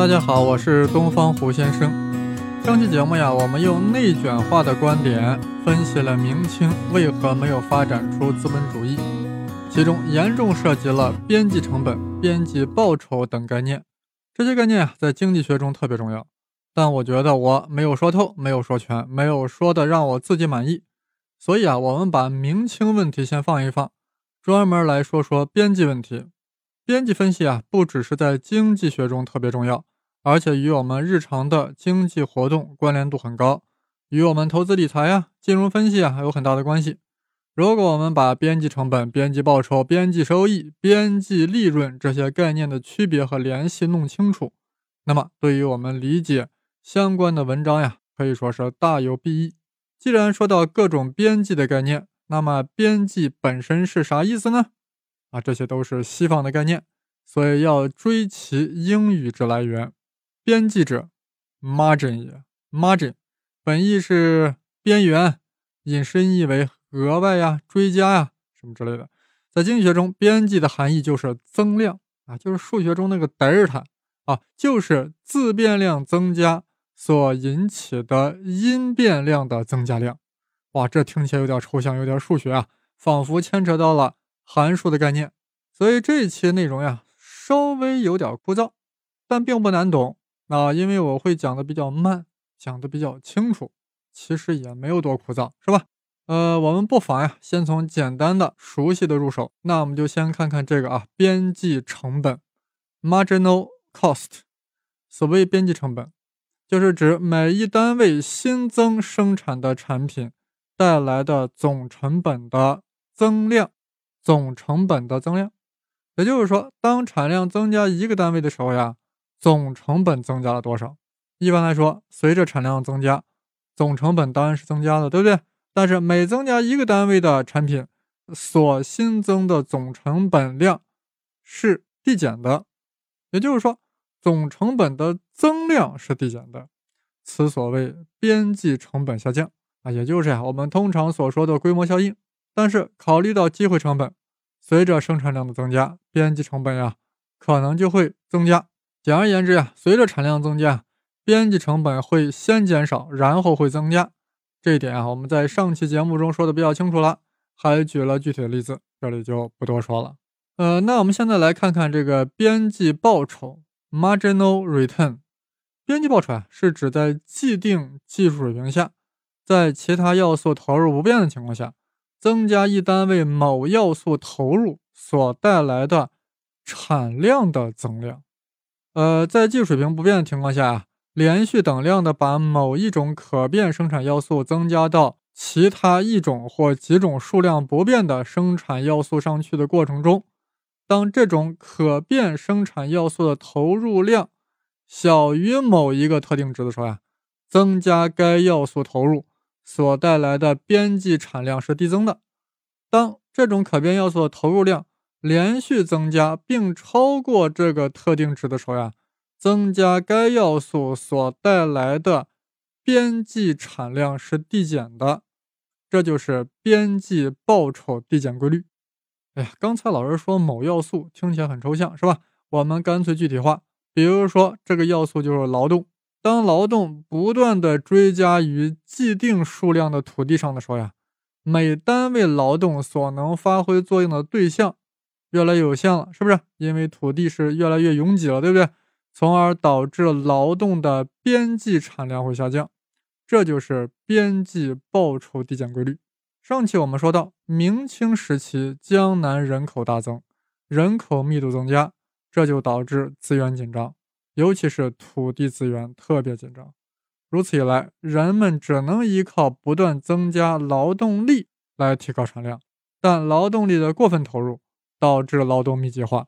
大家好，我是东方胡先生。上期节目呀，我们用内卷化的观点分析了明清为何没有发展出资本主义，其中严重涉及了边际成本、边际报酬等概念。这些概念啊，在经济学中特别重要。但我觉得我没有说透，没有说全，没有说的让我自己满意。所以啊，我们把明清问题先放一放，专门来说说边际问题。边际分析啊，不只是在经济学中特别重要，而且与我们日常的经济活动关联度很高，与我们投资理财呀、金融分析啊有很大的关系。如果我们把边际成本、边际报酬、边际收益、边际利润这些概念的区别和联系弄清楚，那么对于我们理解相关的文章呀，可以说是大有裨益。既然说到各种边际的概念，那么边际本身是啥意思呢？啊，这些都是西方的概念，所以要追其英语之来源。边际者，margin 也，margin 本意是边缘，引申意为额外呀、追加呀什么之类的。在经济学中，边际的含义就是增量啊，就是数学中那个德尔塔啊，就是自变量增加所引起的因变量的增加量。哇，这听起来有点抽象，有点数学啊，仿佛牵扯到了。函数的概念，所以这一期内容呀稍微有点枯燥，但并不难懂啊，因为我会讲的比较慢，讲的比较清楚，其实也没有多枯燥，是吧？呃，我们不妨呀先从简单的、熟悉的入手，那我们就先看看这个啊，边际成本 （marginal cost）。所谓边际成本，就是指每一单位新增生产的产品带来的总成本的增量。总成本的增量，也就是说，当产量增加一个单位的时候呀，总成本增加了多少？一般来说，随着产量增加，总成本当然是增加的，对不对？但是每增加一个单位的产品，所新增的总成本量是递减的，也就是说，总成本的增量是递减的，此所谓边际成本下降啊，也就是呀，我们通常所说的规模效应。但是考虑到机会成本，随着生产量的增加，边际成本呀可能就会增加。简而言之呀，随着产量增加，边际成本会先减少，然后会增加。这一点啊，我们在上期节目中说的比较清楚了，还举了具体的例子，这里就不多说了。呃，那我们现在来看看这个边际报酬 （marginal return）。边际报酬啊，是指在既定技术水平下，在其他要素投入不变的情况下。增加一单位某要素投入所带来的产量的增量，呃，在技术水平不变的情况下，连续等量的把某一种可变生产要素增加到其他一种或几种数量不变的生产要素上去的过程中，当这种可变生产要素的投入量小于某一个特定值的时候呀，增加该要素投入。所带来的边际产量是递增的。当这种可变要素的投入量连续增加并超过这个特定值的时候呀，增加该要素所带来的边际产量是递减的。这就是边际报酬递减规律。哎呀，刚才老师说某要素听起来很抽象，是吧？我们干脆具体化，比如说这个要素就是劳动。当劳动不断的追加于既定数量的土地上的时候呀，每单位劳动所能发挥作用的对象越来越有限了，是不是？因为土地是越来越拥挤了，对不对？从而导致劳动的边际产量会下降，这就是边际报酬递减规律。上期我们说到，明清时期江南人口大增，人口密度增加，这就导致资源紧张。尤其是土地资源特别紧张，如此一来，人们只能依靠不断增加劳动力来提高产量。但劳动力的过分投入导致劳动密集化，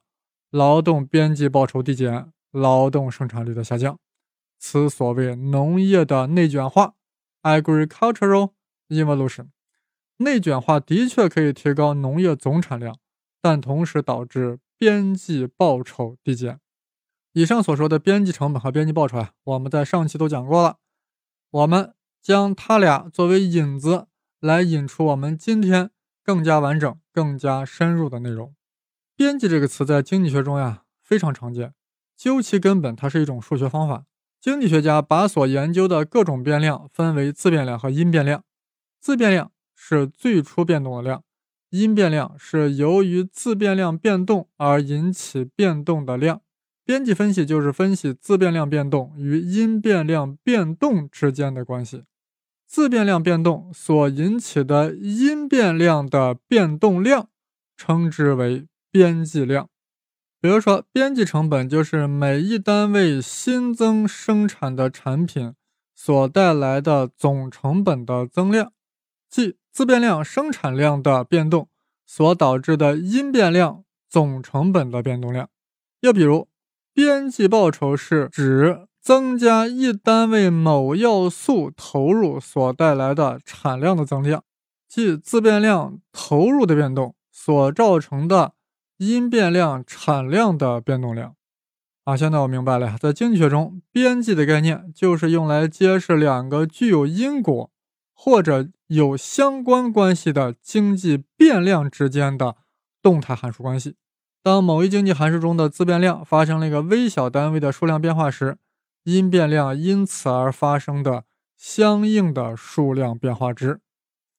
劳动边际报酬递减，劳动生产率的下降。此所谓农业的内卷化 （agricultural evolution）。内卷化的确可以提高农业总产量，但同时导致边际报酬递减。以上所说的边际成本和边际报酬啊，我们在上期都讲过了。我们将它俩作为引子，来引出我们今天更加完整、更加深入的内容。边际这个词在经济学中呀非常常见，究其根本，它是一种数学方法。经济学家把所研究的各种变量分为自变量和因变量。自变量是最初变动的量，因变量是由于自变量变动而引起变动的量。边际分析就是分析自变量变动与因变量变动之间的关系。自变量变动所引起的因变量的变动量，称之为边际量。比如说，边际成本就是每一单位新增生产的产品所带来的总成本的增量，即自变量生产量的变动所导致的因变量总成本的变动量。又比如，边际报酬是指增加一单位某要素投入所带来的产量的增量，即自变量投入的变动所造成的。因变量产量的变动量，啊，现在我明白了，在经济学中，边际的概念就是用来揭示两个具有因果或者有相关关系的经济变量之间的动态函数关系。当某一经济函数中的自变量发生了一个微小单位的数量变化时，因变量因此而发生的相应的数量变化值，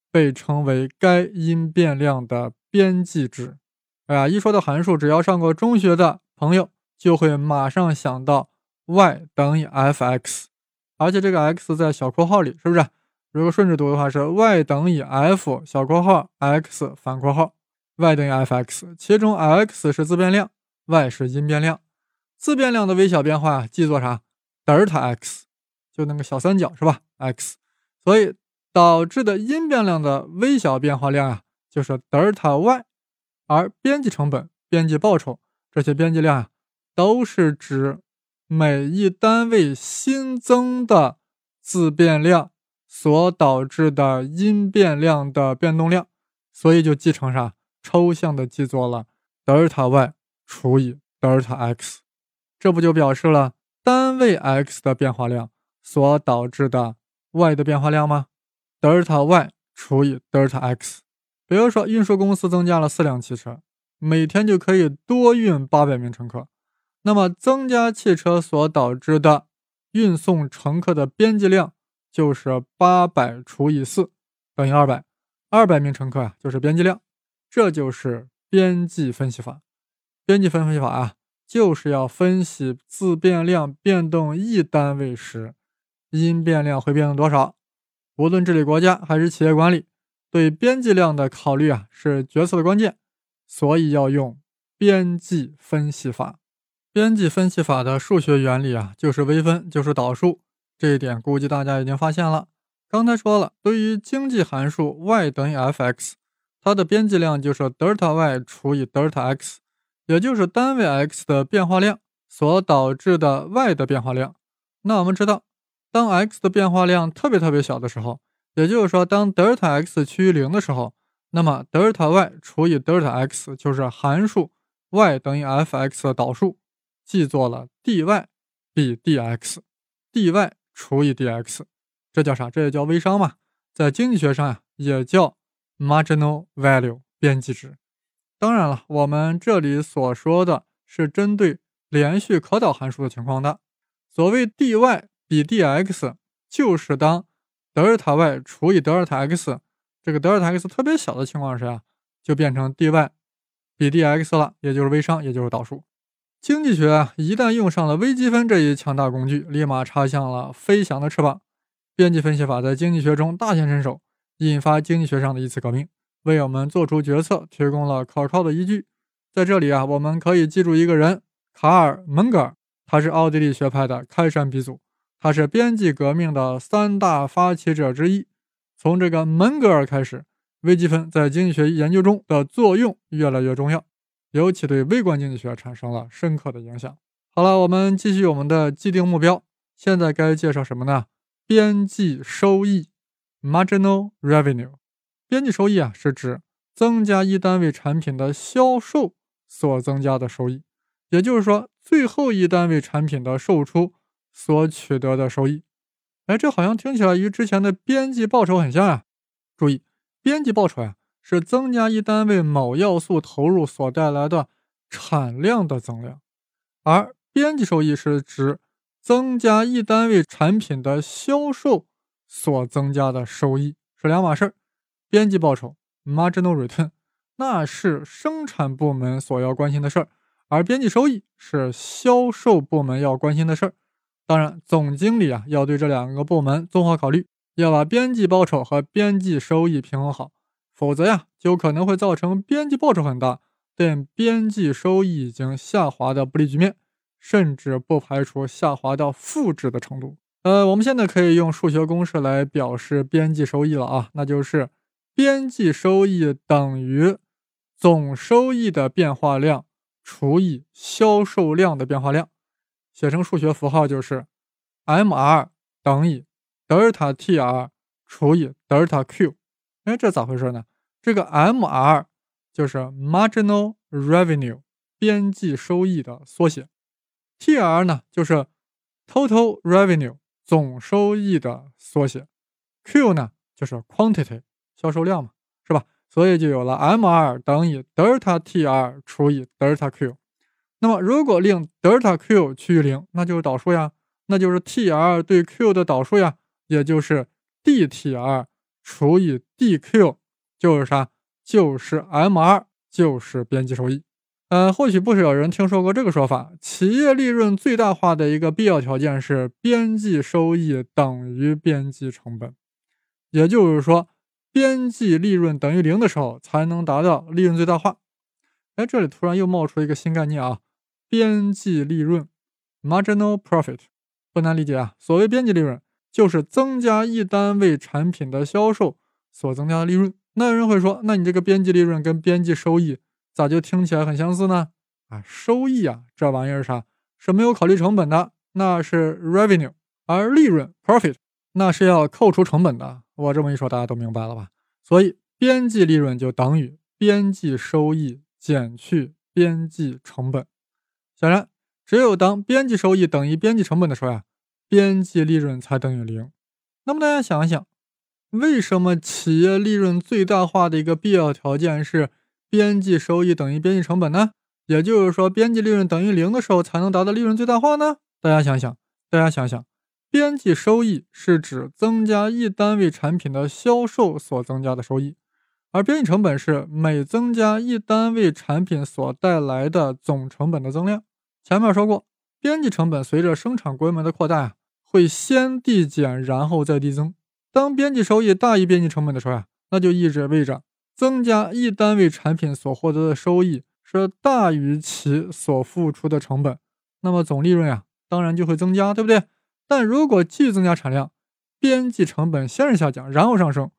被称为该因变量的边际值。哎呀，一说到函数，只要上过中学的朋友就会马上想到 y 等于 f(x)，而且这个 x 在小括号里，是不是？如果顺着读的话，是 y 等于 f 小括号 x 反括号 y 等于 f(x)，其中 x 是自变量，y 是因变量。自变量的微小变化记作啥？德尔塔 x，就那个小三角是吧？x，所以导致的因变量的微小变化量呀，就是德尔塔 y。而边际成本、边际报酬这些边际量啊，都是指每一单位新增的自变量所导致的因变量的变动量，所以就记成啥？抽象的记作了德尔塔 y 除以德尔塔 x，这不就表示了单位 x 的变化量所导致的 y 的变化量吗？德尔塔 y 除以德尔塔 x。比如说，运输公司增加了四辆汽车，每天就可以多运八百名乘客。那么，增加汽车所导致的运送乘客的边际量就是八百除以四，等于二百。二百名乘客啊，就是边际量。这就是边际分析法。边际分析法啊，就是要分析自变量变动一单位时，因变量会变动多少。无论治理国家还是企业管理。对边际量的考虑啊，是决策的关键，所以要用边际分析法。边际分析法的数学原理啊，就是微分，就是导数。这一点估计大家已经发现了。刚才说了，对于经济函数 y 等于 f(x)，它的边际量就是德尔塔 y 除以德尔塔 x，也就是单位 x 的变化量所导致的 y 的变化量。那我们知道，当 x 的变化量特别特别小的时候，也就是说，当德尔塔 x 趋于零的时候，那么德尔塔 y 除以德尔塔 x 就是函数 y 等于 f(x) 的导数，记作了 dy 比 dx，dy 除以 dx，这叫啥？这也叫微商嘛，在经济学上呀，也叫 marginal value 边际值。当然了，我们这里所说的是针对连续可导函数的情况的。所谓 dy 比 dx，就是当德尔塔 y 除以德尔塔 x，这个德尔塔 x 特别小的情况是啊，就变成 dy 比 dx 了，也就是微商，也就是导数。经济学啊，一旦用上了微积分这一强大工具，立马插向了飞翔的翅膀。边际分析法在经济学中大显身手，引发经济学上的一次革命，为我们做出决策提供了可靠的依据。在这里啊，我们可以记住一个人——卡尔·蒙格尔，他是奥地利学派的开山鼻祖。他是边际革命的三大发起者之一。从这个门格尔开始，微积分在经济学研究中的作用越来越重要，尤其对微观经济学产生了深刻的影响。好了，我们继续我们的既定目标。现在该介绍什么呢？边际收益 （marginal revenue）。边际收益啊，是指增加一单位产品的销售所增加的收益，也就是说，最后一单位产品的售出。所取得的收益，哎，这好像听起来与之前的边际报酬很像呀。注意，边际报酬呀是增加一单位某要素投入所带来的产量的增量，而边际收益是指增加一单位产品的销售所增加的收益，是两码事儿。边际报酬 （marginal return） 那是生产部门所要关心的事儿，而边际收益是销售部门要关心的事儿。当然，总经理啊要对这两个部门综合考虑，要把边际报酬和边际收益平衡好，否则呀就可能会造成边际报酬很大，但边际收益已经下滑的不利局面。甚至不排除下滑到负值的程度。呃，我们现在可以用数学公式来表示边际收益了啊，那就是边际收益等于总收益的变化量除以销售量的变化量。写成数学符号就是 MR 等于德尔塔 TR 除以德尔塔 Q。哎，这咋回事呢？这个 MR 就是 Marginal Revenue 边际收益的缩写。T.R 呢，就是 Total Revenue 总收益的缩写，Q 呢就是 Quantity 销售量嘛，是吧？所以就有了 M.R 等于德尔塔 TR 除以德尔塔 Q。那么如果令德尔塔 Q 趋于零，那就是导数呀，那就是 T.R 对 Q 的导数呀，也就是 D.T.R 除以 D.Q，就是啥？就是 M.R，就是边际收益。呃，或许不少人听说过这个说法：企业利润最大化的一个必要条件是边际收益等于边际成本，也就是说，边际利润等于零的时候才能达到利润最大化。哎，这里突然又冒出一个新概念啊，边际利润 （marginal profit） 不难理解啊。所谓边际利润，就是增加一单位产品的销售所增加的利润。那有人会说，那你这个边际利润跟边际收益？咋就听起来很相似呢？啊，收益啊，这玩意儿啥是没有考虑成本的，那是 revenue，而利润 profit 那是要扣除成本的。我这么一说，大家都明白了吧？所以边际利润就等于边际收益减去边际成本。显然，只有当边际收益等于边际成本的时候呀，边际利润才等于零。那么大家想一想，为什么企业利润最大化的一个必要条件是？边际收益等于边际成本呢？也就是说，边际利润等于零的时候才能达到利润最大化呢？大家想想，大家想想，边际收益是指增加一单位产品的销售所增加的收益，而边际成本是每增加一单位产品所带来的总成本的增量。前面说过，边际成本随着生产规模的扩大啊，会先递减，然后再递增。当边际收益大于边际成本的时候啊，那就意味着。增加一单位产品所获得的收益是大于其所付出的成本，那么总利润呀，当然就会增加，对不对？但如果继续增加产量，边际成本先是下降，然后上升。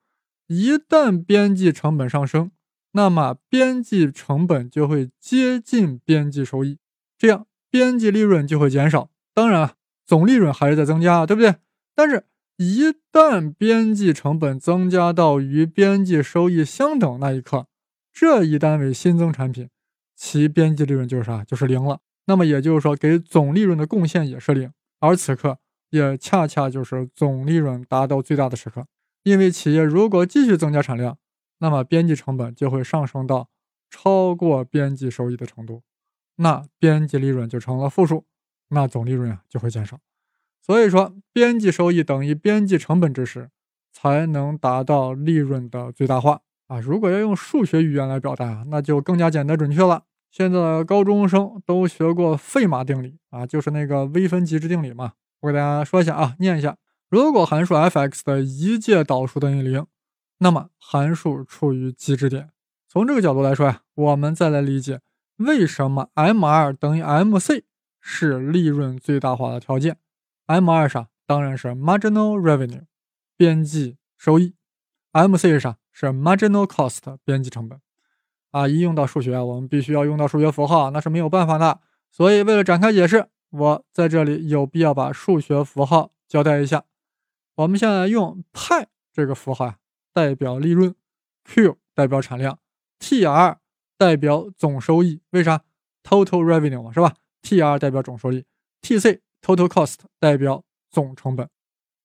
一旦边际成本上升，那么边际成本就会接近边际收益，这样边际利润就会减少。当然啊，总利润还是在增加，对不对？但是。一旦边际成本增加到与边际收益相等那一刻，这一单位新增产品其边际利润就是啥？就是零了。那么也就是说，给总利润的贡献也是零。而此刻也恰恰就是总利润达到最大的时刻。因为企业如果继续增加产量，那么边际成本就会上升到超过边际收益的程度，那边际利润就成了负数，那总利润啊就会减少。所以说，边际收益等于边际成本之时，才能达到利润的最大化啊！如果要用数学语言来表达，那就更加简单准确了。现在的高中生都学过费马定理啊，就是那个微分极值定理嘛。我给大家说一下啊，念一下：如果函数 f(x) 的一届导数等于零，那么函数处于极值点。从这个角度来说呀，我们再来理解为什么 M2 等于 MC 是利润最大化的条件。M 二啥？当然是 marginal revenue，边际收益。M C 是啥？是 marginal cost，边际成本。啊，一用到数学啊，我们必须要用到数学符号，那是没有办法的。所以为了展开解释，我在这里有必要把数学符号交代一下。我们现在用派这个符号啊，代表利润，Q 代表产量，TR 代表总收益。为啥？Total revenue 嘛，是吧？TR 代表总收益，TC。Total cost 代表总成本，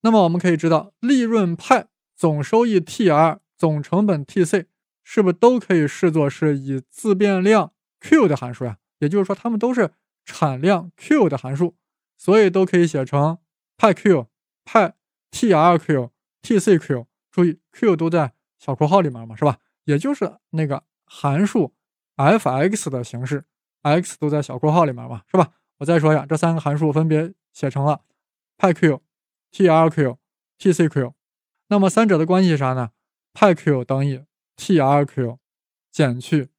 那么我们可以知道，利润派总收益 TR 总成本 TC 是不是都可以视作是以自变量 Q 的函数呀？也就是说，它们都是产量 Q 的函数，所以都可以写成派 Q、派 TRQ、TCQ。注意，Q 都在小括号里面嘛，是吧？也就是那个函数 f(x) 的形式，x 都在小括号里面嘛，是吧？我再说一下，这三个函数分别写成了派 Q、TRQ、TCQ。那么三者的关系是啥呢？派 Q 等于 TRQ 减去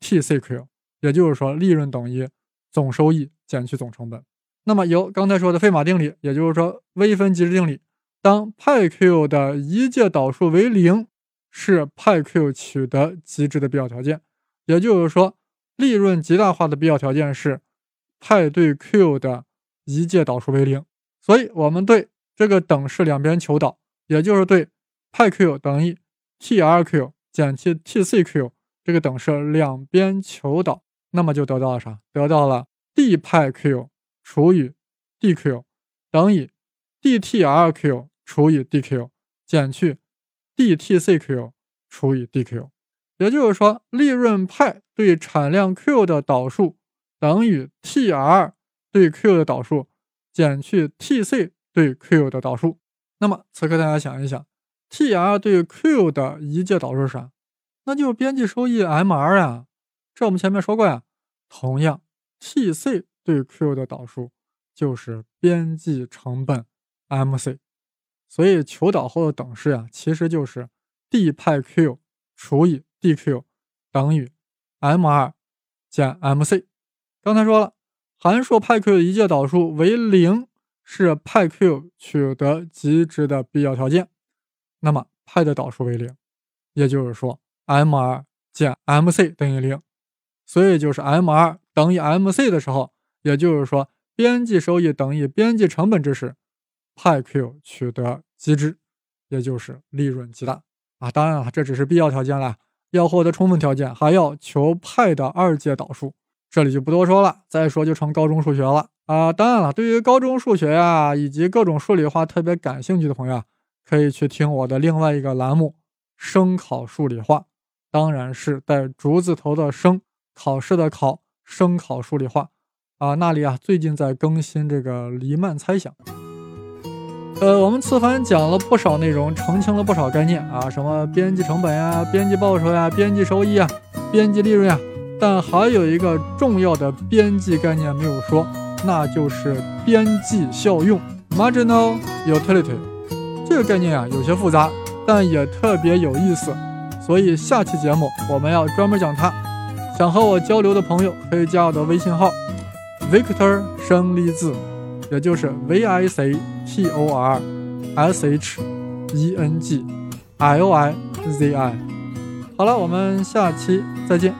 TCQ，也就是说，利润等于总收益减去总成本。那么由刚才说的费马定理，也就是说微分极值定理，当派 Q 的一届导数为零，是派 Q 取得极值的必要条件。也就是说，利润极大化的必要条件是派对 Q 的一届导数为零。所以，我们对这个等式两边求导，也就是对派 Q 等于 TRQ 减去 TCQ 这个等式两边求导，那么就得到了啥？得到了 d 派 Q 除以 dQ 等于 dTRQ 除以 dQ 减去 dTCQ 除以 dQ。也就是说，利润派对产量 Q 的导数等于 TR 对 Q 的导数减去 TC 对 Q 的导数。那么，此刻大家想一想。TR 对 Q 的一届导数是啥？那就是边际收益 MR 呀。这我们前面说过呀。同样，TC 对 Q 的导数就是边际成本 MC。所以求导后的等式呀，其实就是 d 派 Q 除以 dQ 等于 MR 减 MC。刚才说了，函数派 Q 的一届导数为零，是派 Q 取得极值的必要条件。那么派的导数为零，也就是说，MR 减 MC 等于零，所以就是 MR 等于 MC 的时候，也就是说边际收益等于边际成本之时，派 Q 取得极值，也就是利润极大啊。当然了，这只是必要条件了，要获得充分条件，还要求派的二阶导数，这里就不多说了，再说就成高中数学了啊。当然了，对于高中数学呀以及各种数理化特别感兴趣的朋友啊。可以去听我的另外一个栏目《生考数理化》，当然是带竹字头的“生”，考试的“考”，生考数理化啊，那里啊最近在更新这个黎曼猜想。呃，我们此番讲了不少内容，澄清了不少概念啊，什么边际成本呀、边际报酬呀、边际收益啊、边际利润啊，但还有一个重要的边际概念没有说，那就是边际效用 （marginal utility）。这个概念啊有些复杂，但也特别有意思，所以下期节目我们要专门讲它。想和我交流的朋友可以加我的微信号，Victor 生力字，也就是 V I C T O R S H E N G I O I Z I。好了，我们下期再见。